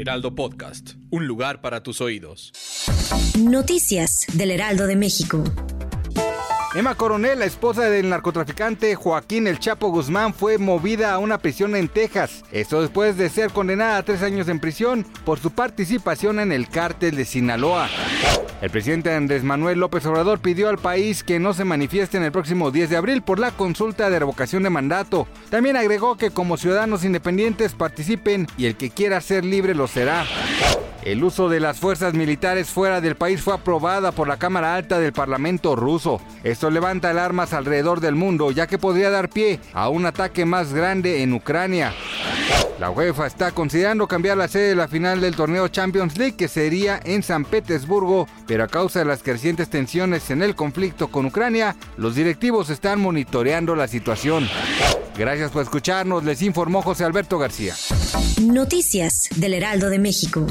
Heraldo Podcast. Un lugar para tus oídos. Noticias del Heraldo de México. Emma Coronel, la esposa del narcotraficante Joaquín El Chapo Guzmán, fue movida a una prisión en Texas. Esto después de ser condenada a tres años en prisión por su participación en el cártel de Sinaloa. El presidente Andrés Manuel López Obrador pidió al país que no se manifieste en el próximo 10 de abril por la consulta de revocación de mandato. También agregó que como ciudadanos independientes participen y el que quiera ser libre lo será. El uso de las fuerzas militares fuera del país fue aprobada por la Cámara Alta del Parlamento ruso. Esto levanta alarmas alrededor del mundo, ya que podría dar pie a un ataque más grande en Ucrania. La UEFA está considerando cambiar la sede de la final del torneo Champions League, que sería en San Petersburgo, pero a causa de las crecientes tensiones en el conflicto con Ucrania, los directivos están monitoreando la situación. Gracias por escucharnos, les informó José Alberto García. Noticias del Heraldo de México.